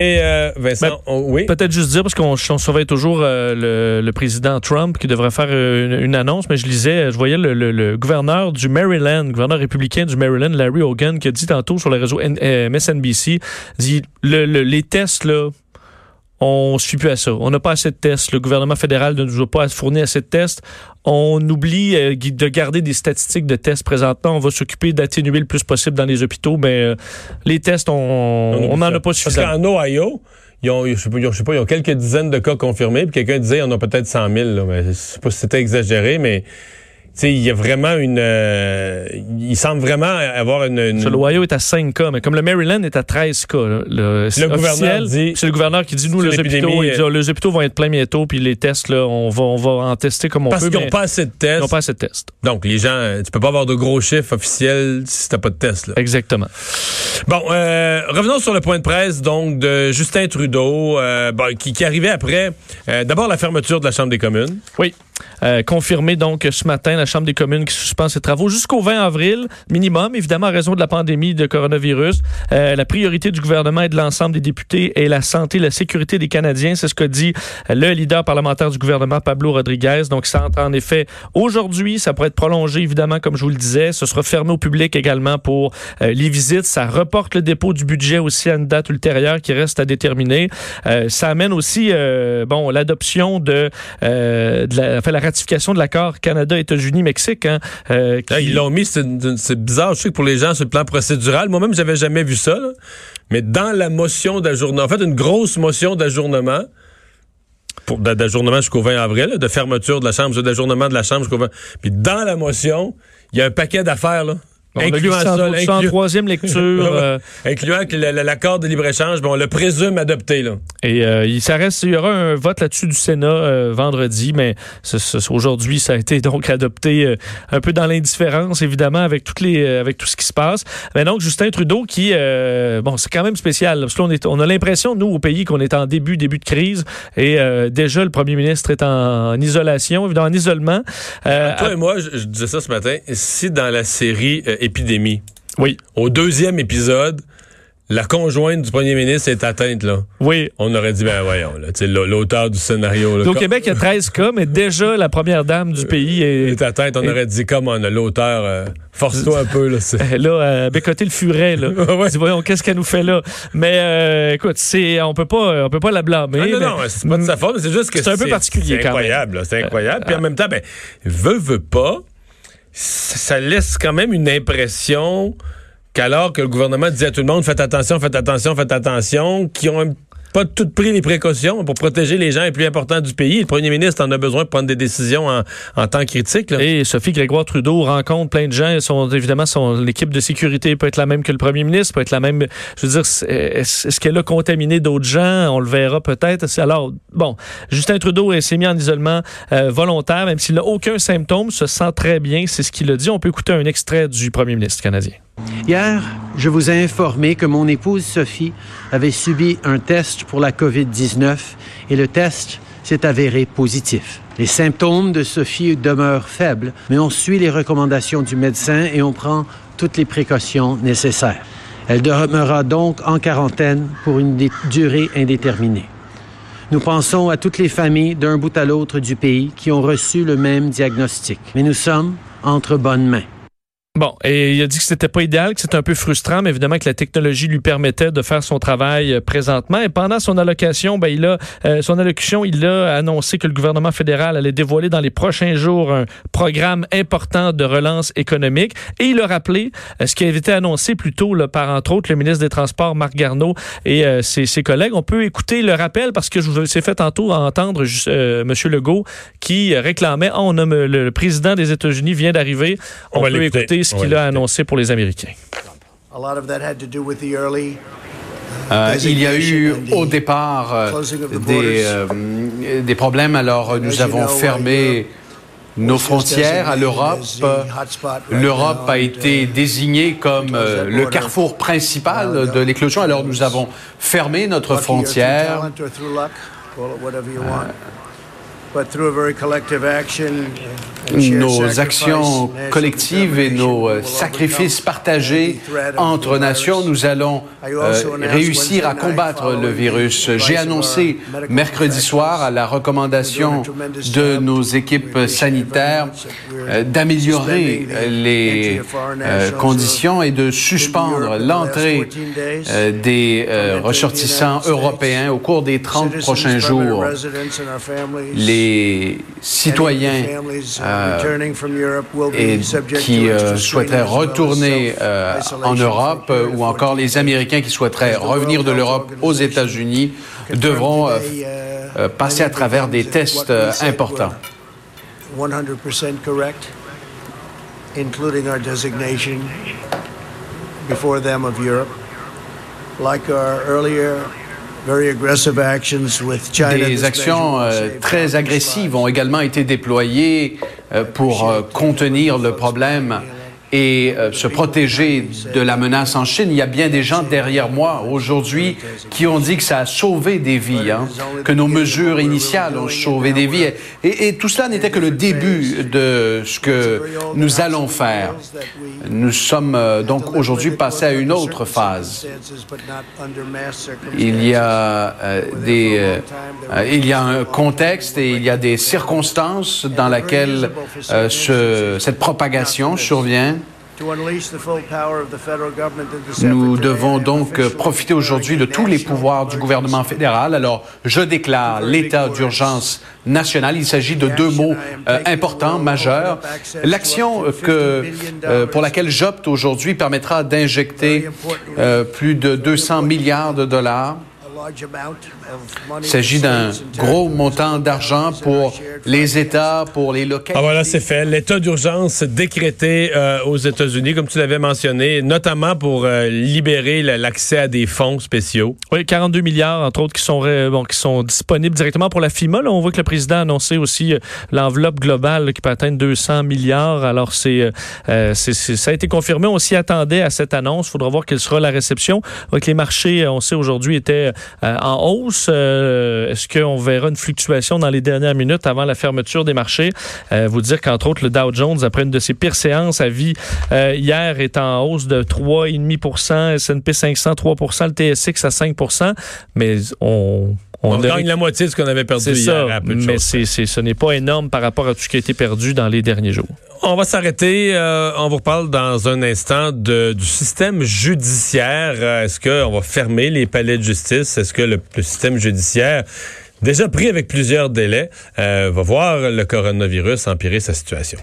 Et euh, Vincent, on- oui? Peut-être juste dire, parce qu'on on surveille toujours euh, le, le président Trump qui devrait faire euh, une, une annonce, mais je lisais, je voyais le, le- le gouverneur du Maryland, gouverneur républicain du Maryland, Larry Hogan, qui a dit tantôt sur le réseau N- euh, MSNBC, dit le- le- les tests, là, on ne suit plus à ça. On n'a pas assez de tests. Le gouvernement fédéral ne nous a pas fourni assez de tests. On oublie euh, de garder des statistiques de tests présentement. On va s'occuper d'atténuer le plus possible dans les hôpitaux, mais euh, les tests, on on n'en a pas suffisamment. Parce qu'en Ohio, ils ont, je sais pas, ils ont, je sais pas, ils ont quelques dizaines de cas confirmés, puis quelqu'un disait, en a peut-être 100 000, là, mais je sais pas si c'était exagéré, mais, sais, il y a vraiment une, euh, il semble vraiment avoir une, une- Sur l'Ohio est à 5 cas, mais comme le Maryland est à 13 cas, le, c'est gouverneur dit- c'est le gouverneur qui dit nous les hôpitaux, dit, euh, oh, les hôpitaux vont être pleins bientôt, puis les tests là, on va on va en tester comme on parce peut. qu'ils mais n'ont pas assez de ils tests. n'ont pas assez de tests. Donc, les gens, euh, tu peux pas avoir de gros chiffres officiels si t'as pas de tests, là. Exactement. Bon, euh, revenons sur le point de presse donc de Justin Trudeau, euh, bon, qui, qui arrivait après d'abord la fermeture de la Chambre des communes. Oui. Euh, confirmé donc ce matin la Chambre des communes qui suspend ses travaux jusqu'au 20 avril minimum, évidemment à raison de la pandémie de coronavirus. Euh, la priorité du gouvernement et de l'ensemble des députés est la santé, la sécurité des Canadiens. C'est ce que dit le leader parlementaire du gouvernement, Pablo Rodriguez. Donc ça entre en effet aujourd'hui. Ça pourrait être prolongé évidemment, comme je vous le disais. Ce sera fermé au public également pour euh, les visites. Ça reporte le dépôt du budget aussi à une date ultérieure qui reste à déterminer. Euh, ça amène aussi euh, bon l'adoption de, de la, la ratification de l'accord Canada-États-Unis-Mexique. Hein, euh, qui- Là, Ils l'ont mis, c'est bizarre. Je sais que pour les gens, sur le plan procédural, moi-même, j'avais jamais vu ça. là. Mais dans la motion d'ajournement, en fait, une grosse motion d'ajournement, d'ajournement jusqu'au 20 avril, de fermeture de la Chambre, d'ajournement de la Chambre jusqu'au 20. Puis dans la motion, il y a un paquet d'affaires, là. Incluant ça, incluant- troisième lecture. euh, incluant que l'accord de libre-échange, bon, on le présume adopté, là. Et euh, il, ça reste, il y aura un vote là-dessus du Sénat euh, vendredi, mais aujourd'hui, ça a été donc adopté euh, un peu dans l'indifférence, évidemment, avec toutes les, avec tout ce qui se passe. Mais donc, Justin Trudeau, qui, bon, c'est quand même spécial, parce qu'on on a l'impression, nous, au pays, qu'on est en début, début de crise, et déjà, le premier ministre est en, en isolation, évidemment, en isolement. Toi et moi, je, je disais ça ce matin, si dans la série Épidémie, oui, au deuxième épisode, la conjointe du premier ministre est atteinte, là. oui. On aurait dit, ben voyons, l'auteur du scénario. Là, Au Québec, il y a 13 cas, mais déjà, la première dame du pays est, est atteinte, on aurait dit, comme on a l'auteur, euh, force-toi un peu, là. c'est- là, euh, bécoter le furet, là. Ouais. Dis, voyons, qu'est-ce qu'elle nous fait là? Mais, euh, écoute, c'est, on peut pas, on peut pas la blâmer. Ah, non, mais- non, c'est pas de sa faute, mais c'est juste que C'est un peu particulier, C'est quand incroyable, là, c'est incroyable. Euh, Puis en même temps, ben, veut, veut pas, ça laisse quand même une impression qu'alors que le gouvernement dit à tout le monde, faites attention, faites attention, faites attention, qui ont un- pas toutes pris les précautions pour protéger les gens les plus importants du pays. Le premier ministre en a besoin pour prendre des décisions en, temps critique. Et Sophie Grégoire Trudeau rencontre plein de gens. Évidemment, son, l'équipe de sécurité peut être la même que le premier ministre, peut être la même. Je veux dire, est-ce, qu'elle a contaminé d'autres gens? On le verra peut-être. Alors, bon, Justin Trudeau s'est mis en isolement euh, volontaire, même s'il n'a aucun symptôme, se sent très bien. C'est ce qu'il a dit. On peut écouter un extrait du premier ministre canadien. Hier, je vous ai informé que mon épouse Sophie avait subi un test pour la COVID-19 et le test s'est avéré positif. Les symptômes de Sophie demeurent faibles, mais on suit les recommandations du médecin et on prend toutes les précautions nécessaires. Elle demeurera donc en quarantaine pour une durée indéterminée. Nous pensons à toutes les familles d'un bout à l'autre du pays qui ont reçu le même diagnostic, mais nous sommes entre bonnes mains. Bon, et il a dit que c'était pas idéal, que c'était un peu frustrant, mais évidemment que la technologie lui permettait de faire son travail euh, présentement. Et pendant son allocation, ben, il a, euh, son allocution, il a annoncé que le gouvernement fédéral allait dévoiler dans les prochains jours un programme important de relance économique. Et il a rappelé euh, ce qui avait été annoncé plus tôt là, par, entre autres, le ministre des Transports, Marc Garneau, et euh, ses, ses collègues. On peut écouter le rappel parce que je vous ai fait tantôt entendre euh, M. Legault qui réclamait, Ah, on a le, le président des États-Unis vient d'arriver. On On, va peut l'écouter. écouter ce qu'il a annoncé pour les Américains. A lot of that had to do with the early Euh, il y a eu au départ euh, des, borders. euh, des problèmes. Alors, nous avons uh, fermé nos frontières à designated l'Europe. L'Europe a été uh, désignée comme euh, le border. carrefour principal de l'éclosion. Alors, nous avons fermé notre frontière. Nos actions collectives et nos euh, sacrifices partagés entre nations, nous allons euh, réussir à combattre le virus. J'ai annoncé mercredi soir à la recommandation de nos équipes sanitaires euh, d'améliorer les euh, conditions et de suspendre l'entrée des ressortissants européens au cours des 30 prochains jours. Les citoyens euh, et qui euh, souhaiteraient retourner euh, en Europe euh, ou encore les Américains qui souhaiteraient revenir de l'Europe aux États-Unis devront euh, euh, passer à travers des tests importants. 100% correct, including our designation before them of Europe. Like our earlier Des actions euh, très agressives ont également été déployées euh, pour euh, contenir le problème et euh, se protéger de la menace en Chine. Il y a bien des gens derrière moi aujourd'hui qui ont dit que ça a sauvé des vies, hein, que nos mesures initiales ont sauvé des vies. Et, tout cela n'était que le début de ce que nous allons faire. Nous sommes euh, donc aujourd'hui passés à une autre phase. Il y a euh, des, il y a un contexte et il y a des circonstances dans lesquelles ce- cette propagation survient. Nous devons donc profiter aujourd'hui de tous les pouvoirs du gouvernement fédéral. Alors, je déclare l'état d'urgence national. Il s'agit de deux mots euh, importants, majeurs. L'action euh, que, euh, pour laquelle j'opte aujourd'hui permettra d'injecter euh, plus de 200 milliards de dollars. Il s'agit d'un gros montant d'argent pour les États, pour les localités. Ah voilà, c'est fait. L'état d'urgence décrété euh, aux États-Unis, comme tu l'avais mentionné, notamment pour euh, libérer l'accès à des fonds spéciaux. Oui, 42 milliards, entre autres, qui sont, bon, qui sont disponibles directement pour la FIMA. Là, on voit que le président a annoncé aussi euh, l'enveloppe globale là, qui peut atteindre 200 milliards. Alors, c'est, c'est- c'est- ça a été confirmé. On s'y attendait à cette annonce. Il faudra voir quelle sera la réception. Avec les marchés, on sait aujourd'hui, étaient euh, en hausse. Euh, Est-ce qu'on verra une fluctuation dans les dernières minutes avant la fermeture des marchés? Euh, vous dire qu'entre autres, le Dow Jones, après une de ses pires séances à vie euh, hier, est en hausse de 3,5% S&P 500, 3% le TSX à 5% mais on... On, a- gagne la moitié de ce qu'on avait perdu hier. ça, à peu de mais c'est, ce n'est pas énorme par rapport à tout ce qui a été perdu dans les derniers jours. On va s'arrêter. euh, on vous reparle dans un instant de, du système judiciaire. Euh, Est-ce qu'on va fermer les palais de justice? Est-ce que le, le système judiciaire, déjà pris avec plusieurs délais, euh, va voir le coronavirus empirer sa situation?